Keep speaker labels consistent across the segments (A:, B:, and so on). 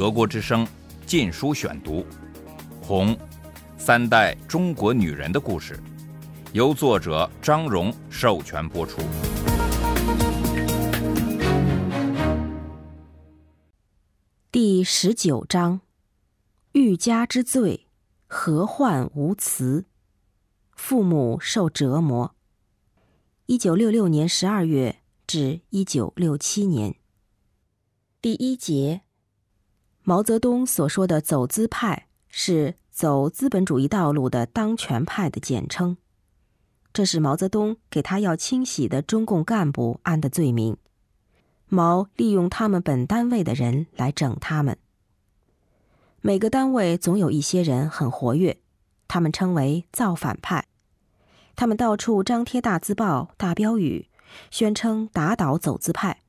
A: 德国之声《禁书选读》，《红》，三代中国女人的故事，由作者张荣授权播出。
B: 第十九章：欲加之罪，何患无辞？父母受折磨。一九六六年十二月至一九六七年。第一节：毛泽东所说的“走资派”是走资本主义道路的当权派的简称，这是毛泽东给他要清洗的中共干部安的罪名。毛利用他们本单位的人来整他们。每个单位总有一些人很活跃，他们称为造反派。他们到处张贴大字报、大标语，宣称打倒走资派，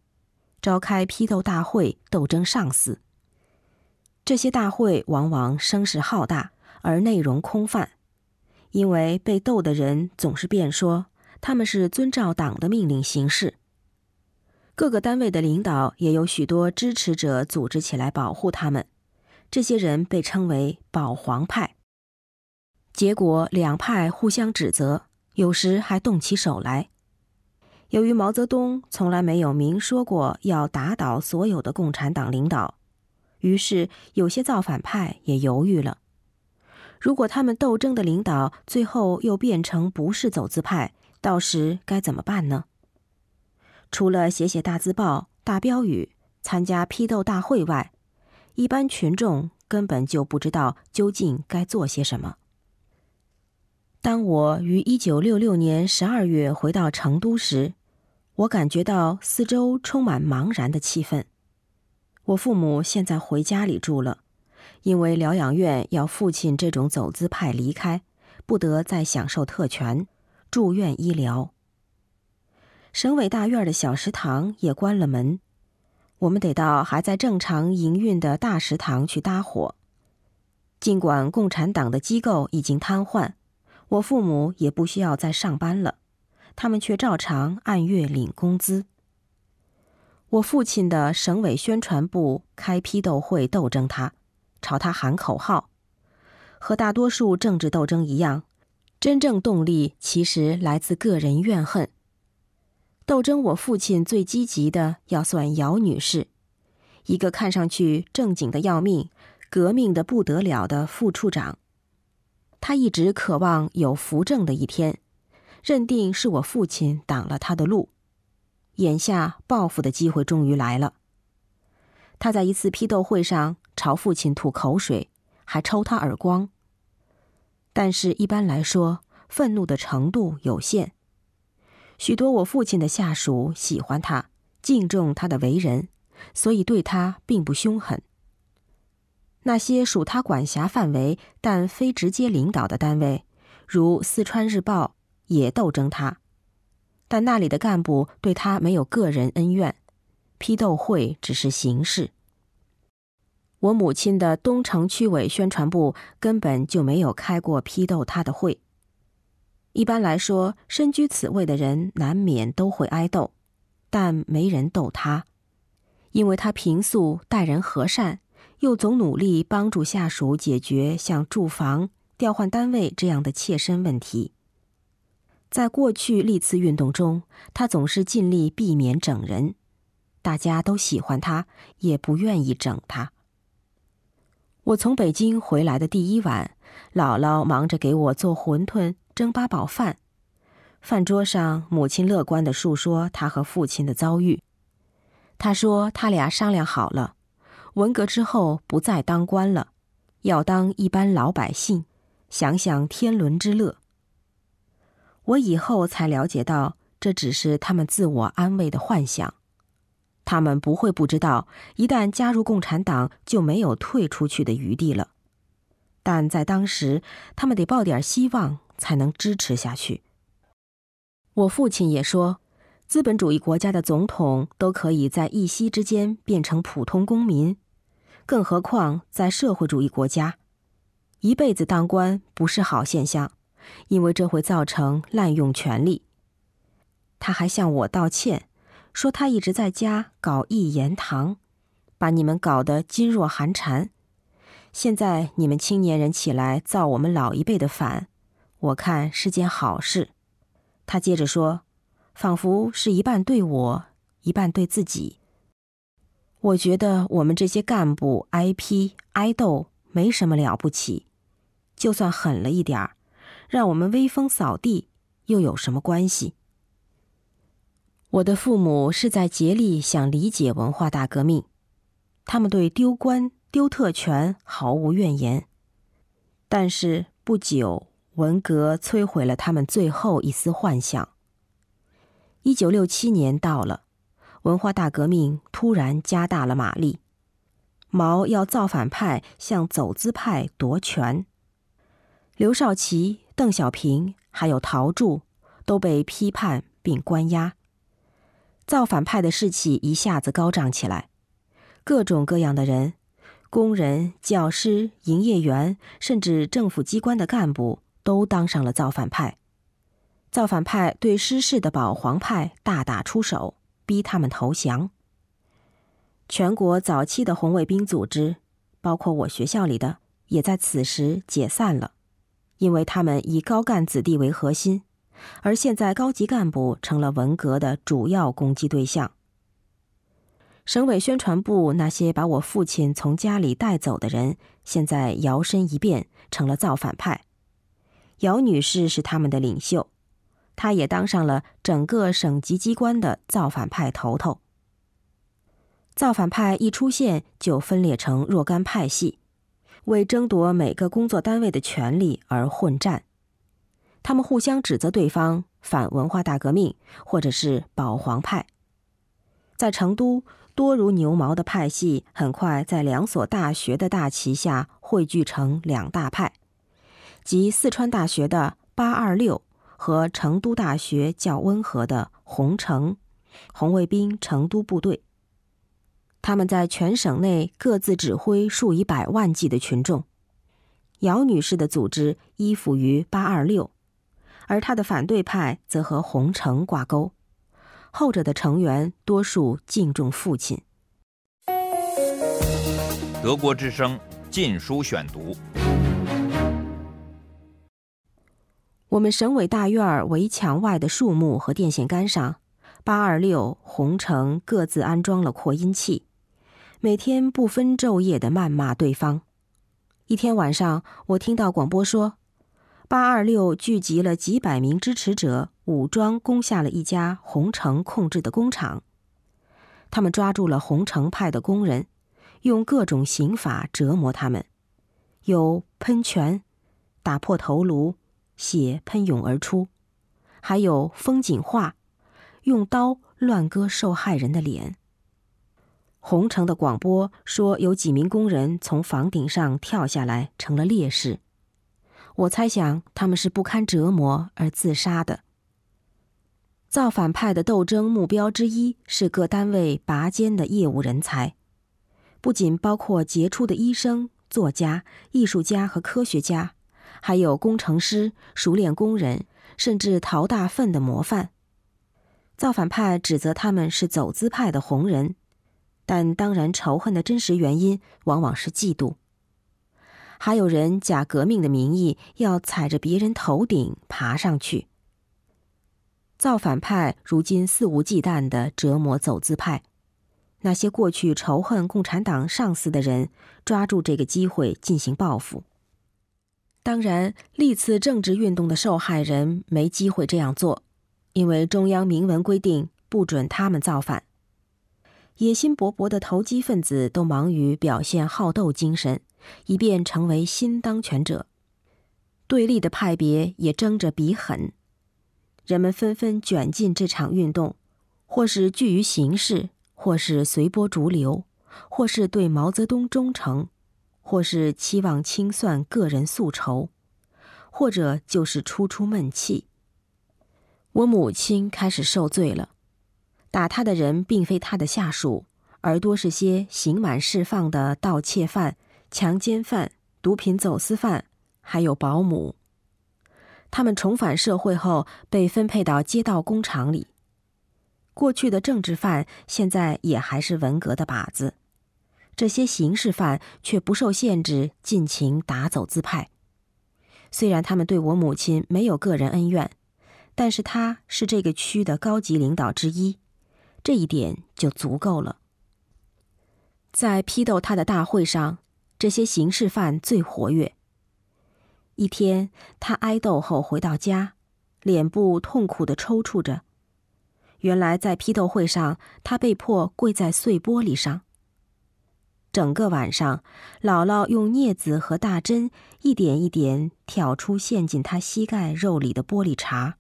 B: 召开批斗大会斗争上司。这些大会往往声势浩大，而内容空泛，因为被斗的人总是辩说他们是遵照党的命令行事。各个单位的领导也有许多支持者组织起来保护他们，这些人被称为“保皇派”。结果两派互相指责，有时还动起手来。由于毛泽东从来没有明说过要打倒所有的共产党领导，于是有些造反派也犹豫了：如果他们斗争的领导最后又变成不是走资派，到时该怎么办呢？除了写写大字报、大标语、参加批斗大会外，一般群众根本就不知道究竟该做些什么。当我于一九六六年十二月回到成都时，我感觉到四周充满茫然的气氛。我父母现在回家里住了，因为疗养院要父亲这种走资派离开，不得再享受特权，住院医疗。省委大院的小食堂也关了门，我们得到还在正常营运的大食堂去搭伙。尽管共产党的机构已经瘫痪，我父母也不需要再上班了，他们却照常按月领工资。我父亲的省委宣传部开批斗会斗争他，朝他喊口号，和大多数政治斗争一样，真正动力其实来自个人怨恨。斗争我父亲最积极的要算姚女士，一个看上去正经的要命、革命的不得了的副处长。他一直渴望有扶正的一天，认定是我父亲挡了他的路。眼下报复的机会终于来了。他在一次批斗会上朝父亲吐口水，还抽他耳光。但是，一般来说，愤怒的程度有限。许多我父亲的下属喜欢他，敬重他的为人，所以对他并不凶狠。那些属他管辖范围但非直接领导的单位，如《四川日报》，也斗争他，但那里的干部对他没有个人恩怨，批斗会只是形式。我母亲的东城区委宣传部根本就没有开过批斗他的会。一般来说，身居此位的人难免都会挨斗，但没人斗他，因为他平素待人和善，又总努力帮助下属解决像住房、调换单位这样的切身问题。在过去历次运动中，他总是尽力避免整人，大家都喜欢他，也不愿意整他。我从北京回来的第一晚，姥姥忙着给我做馄饨。蒸八宝饭，饭桌上，母亲乐观的述说她和父亲的遭遇。她说他俩商量好了，文革之后不再当官了，要当一般老百姓，享享天伦之乐。我以后才了解到，这只是他们自我安慰的幻想。他们不会不知道，一旦加入共产党，就没有退出去的余地了。但在当时，他们得抱点希望。才能支持下去。我父亲也说，资本主义国家的总统都可以在一夕之间变成普通公民，更何况在社会主义国家，一辈子当官不是好现象，因为这会造成滥用权力。他还向我道歉，说他一直在家搞一言堂，把你们搞得噤若寒蝉。现在你们青年人起来造我们老一辈的反，我看是件好事。他接着说，仿佛是一半对我，一半对自己。我觉得我们这些干部挨批挨斗没什么了不起，就算狠了一点儿，让我们威风扫地，又有什么关系？我的父母是在竭力想理解文化大革命，他们对丢官。丢特权毫无怨言，但是不久，文革摧毁了他们最后一丝幻想。一九六七年到了，文化大革命突然加大了马力，毛要造反派向走资派夺权。刘少奇、邓小平还有陶铸都被批判并关押，造反派的士气一下子高涨起来，各种各样的人。工人、教师、营业员，甚至政府机关的干部，都当上了造反派。造反派对失势的保皇派大打出手，逼他们投降。全国早期的红卫兵组织，包括我学校里的，也在此时解散了，因为他们以高干子弟为核心，而现在高级干部成了文革的主要攻击对象。省委宣传部那些把我父亲从家里带走的人，现在摇身一变成了造反派。姚女士是他们的领袖，她也当上了整个省级机关的造反派头头。造反派一出现就分裂成若干派系，为争夺每个工作单位的权利而混战。他们互相指责对方反文化大革命，或者是保皇派。在成都。多如牛毛的派系很快在两所大学的大旗下汇聚成两大派，即四川大学的“八二六”和成都大学较温和的“红城”红卫兵成都部队。他们在全省内各自指挥数以百万计的群众。姚女士的组织依附于“八二六”，而她的反对派则和“红城”挂钩。后者的成员多数敬重父亲。
A: 德国之声《禁书选读》。
B: 我们省委大院围墙外的树木和电线杆上，八二六、红城各自安装了扩音器，每天不分昼夜的谩骂对方。一天晚上，我听到广播说。八二六聚集了几百名支持者，武装攻下了一家红城控制的工厂。他们抓住了红城派的工人，用各种刑法折磨他们，有喷泉、打破头颅、血喷涌而出，还有风景画，用刀乱割受害人的脸。红城的广播说，有几名工人从房顶上跳下来，成了烈士。我猜想他们是不堪折磨而自杀的。造反派的斗争目标之一是各单位拔尖的业务人才，不仅包括杰出的医生、作家、艺术家和科学家，还有工程师、熟练工人，甚至陶大粪的模范。造反派指责他们是走资派的红人，但当然仇恨的真实原因往往是嫉妒。还有人假革命的名义，要踩着别人头顶爬上去。造反派如今肆无忌惮的折磨走资派，那些过去仇恨共产党上司的人，抓住这个机会进行报复。当然，历次政治运动的受害人没机会这样做，因为中央明文规定不准他们造反。野心勃勃的投机分子都忙于表现好斗精神。以便成为新当权者，对立的派别也争着比狠，人们纷纷卷进这场运动，或是惧于形势，或是随波逐流，或是对毛泽东忠诚，或是期望清算个人宿仇，或者就是出出闷气。我母亲开始受罪了，打他的人并非他的下属，而多是些刑满释放的盗窃犯。强奸犯、毒品走私犯，还有保姆，他们重返社会后被分配到街道工厂里。过去的政治犯现在也还是文革的靶子，这些刑事犯却不受限制，尽情打走资派。虽然他们对我母亲没有个人恩怨，但是他是这个区的高级领导之一，这一点就足够了。在批斗他的大会上，这些刑事犯最活跃。一天，他挨斗后回到家，脸部痛苦的抽搐着。原来在批斗会上，他被迫跪在碎玻璃上。整个晚上，姥姥用镊子和大针一点一点挑出陷进他膝盖肉里的玻璃碴。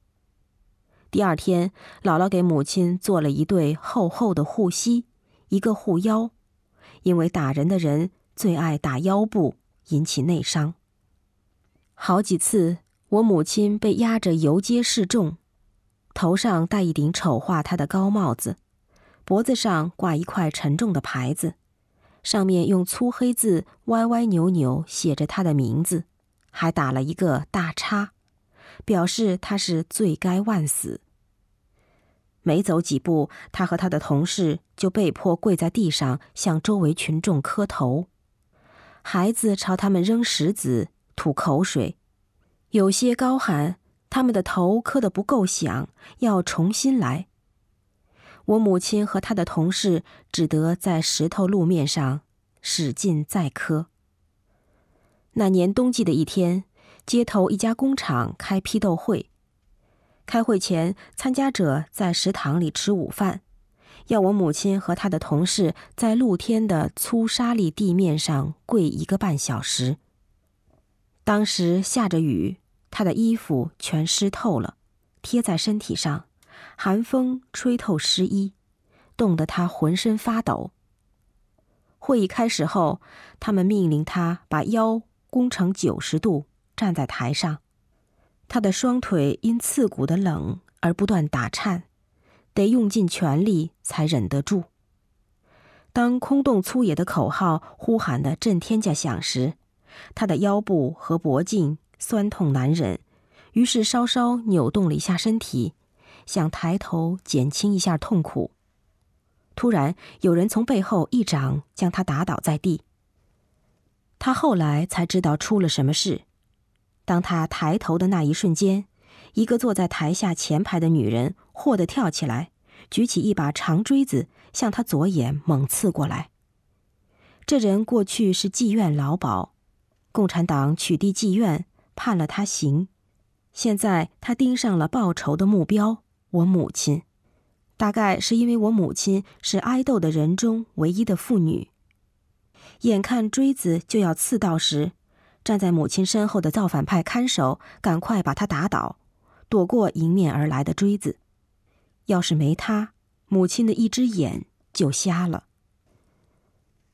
B: 第二天，姥姥给母亲做了一对厚厚的护膝，一个护腰，因为打人的人最爱打腰部，引起内伤。好几次，我母亲被压着游街示众，头上戴一顶丑化她的高帽子，脖子上挂一块沉重的牌子。上面用粗黑字歪歪扭扭写着她的名字，还打了一个大叉，表示他是罪该万死。没走几步，他和他的同事就被迫跪在地上向周围群众磕头，孩子朝他们扔石子、吐口水，有些高喊他们的头磕得不够响，要重新来。我母亲和她的同事只得在石头路面上使劲再磕。那年冬季的一天，街头一家工厂开批斗会。开会前，参加者在食堂里吃午饭，要我母亲和她的同事在露天的粗沙砾地面上跪一个半小时。当时下着雨，她的衣服全湿透了，贴在身体上。寒风吹透湿衣，冻得他浑身发抖。会议开始后，他们命令他把腰弓成九十度，站在台上。他的双腿因刺骨的冷而不断打颤，得用尽全力才忍得住。当空洞粗野的口号呼喊的震天价响时，他的腰部和脖颈酸痛难忍，于是稍稍扭动了一下身体。想抬头减轻一下痛苦，突然有人从背后一掌将他打倒在地。他后来才知道出了什么事。当他抬头的那一瞬间，一个坐在台下前排的女人霍地跳起来，举起一把长锥子向他左眼猛刺过来。这人过去是妓院老鸨，共产党取缔妓院，判了他刑。现在他盯上了报仇的目标。我母亲，大概是因为我母亲是挨斗的人中唯一的妇女。眼看锥子就要刺到时，站在母亲身后的造反派看守赶快把他打倒，躲过迎面而来的锥子。要是没他，母亲的一只眼就瞎了。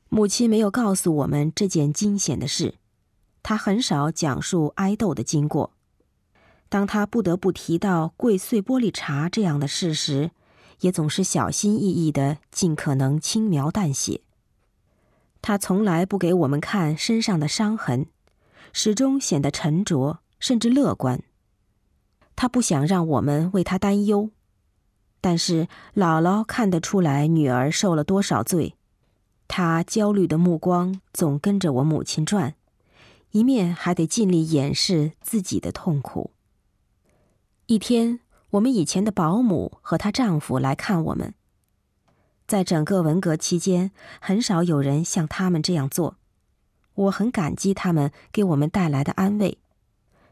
B: 母亲没有告诉我们这件惊险的事，她很少讲述挨斗的经过。当他不得不提到跪碎玻璃碴这样的事时，也总是小心翼翼的，尽可能轻描淡写。他从来不给我们看身上的伤痕，始终显得沉着，甚至乐观。他不想让我们为他担忧，但是姥姥看得出来女儿受了多少罪，她焦虑的目光总跟着我母亲转，一面还得尽力掩饰自己的痛苦。一天，我们以前的保姆和她丈夫来看我们。在整个文革期间，很少有人像他们这样做，我很感激他们给我们带来的安慰，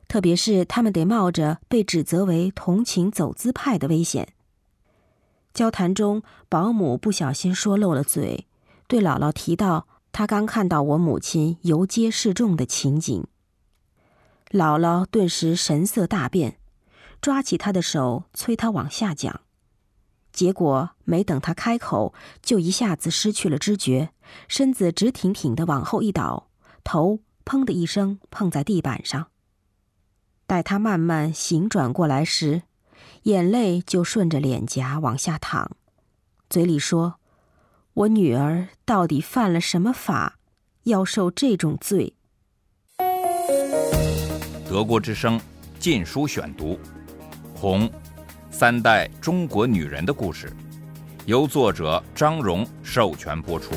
B: 特别是他们得冒着被指责为同情走资派的危险。交谈中，保姆不小心说漏了嘴，对姥姥提到她刚看到我母亲游街示众的情景。姥姥顿时神色大变。抓起她的手，催她往下讲，结果没等她开口，就一下子失去了知觉，身子直挺挺的往后一倒，头砰的一声碰在地板上。待他慢慢醒转过来时，眼泪就顺着脸颊往下淌，嘴里说：“我女儿到底犯了什么法，要受这种罪？”
A: 德国之声《禁书选读》。红，三代中国女人的故事，由作者张荣授权播出。